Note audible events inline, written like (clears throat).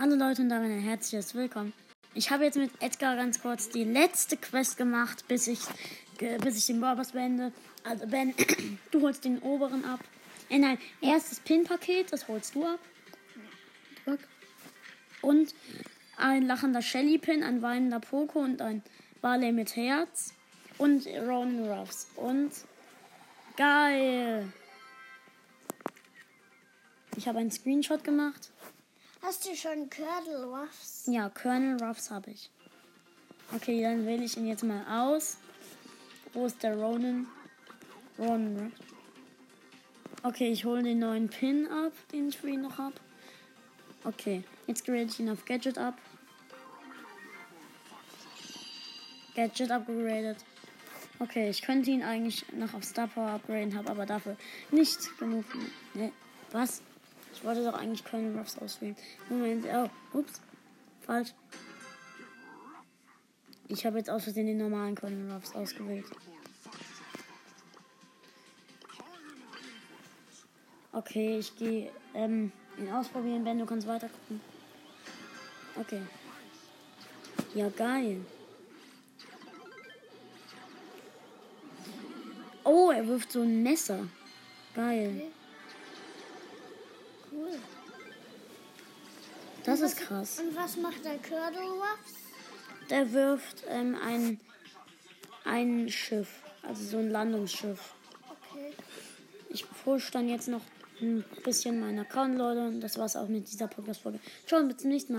Hallo Leute und damit ein herzliches Willkommen. Ich habe jetzt mit Edgar ganz kurz die letzte Quest gemacht, bis ich, bis ich den Barbers beende. Also Ben, (clears throat) du holst den oberen ab. Äh, nein, erstes Pin-Paket, das holst du ab. Und ein lachender Shelly-Pin, ein weinender Poco und ein Barley mit Herz. Und Ronan Ruffs. Und geil. Ich habe einen Screenshot gemacht. Hast du schon Colonel Ruffs? Ja, Colonel Ruffs habe ich. Okay, dann wähle ich ihn jetzt mal aus. Wo ist der Ronan? Ronan Ruff. Okay, ich hole den neuen Pin ab, den ich für ihn noch habe. Okay, jetzt grade ich ihn auf Gadget ab. Gadget upgraded. Okay, ich könnte ihn eigentlich noch auf Star Power upgraden, habe aber dafür nicht genug. Ne, was? Ich wollte doch eigentlich Colonel Ruffs auswählen. Moment, oh, ups. Falsch. Ich habe jetzt aus Versehen den normalen Colonel Ruffs ausgewählt. Okay, ich gehe ähm, ihn ausprobieren. Ben, du kannst weiter gucken. Okay. Ja, geil. Oh, er wirft so ein Messer. Geil. Das ist krass. Und was macht der Ruffs? Der wirft ähm, ein, ein Schiff. Also so ein Landungsschiff. Okay. Ich push dann jetzt noch ein bisschen meinen Account, Leute. Und das war's auch mit dieser Podcast-Folge. Ciao, bis zum nächsten Mal.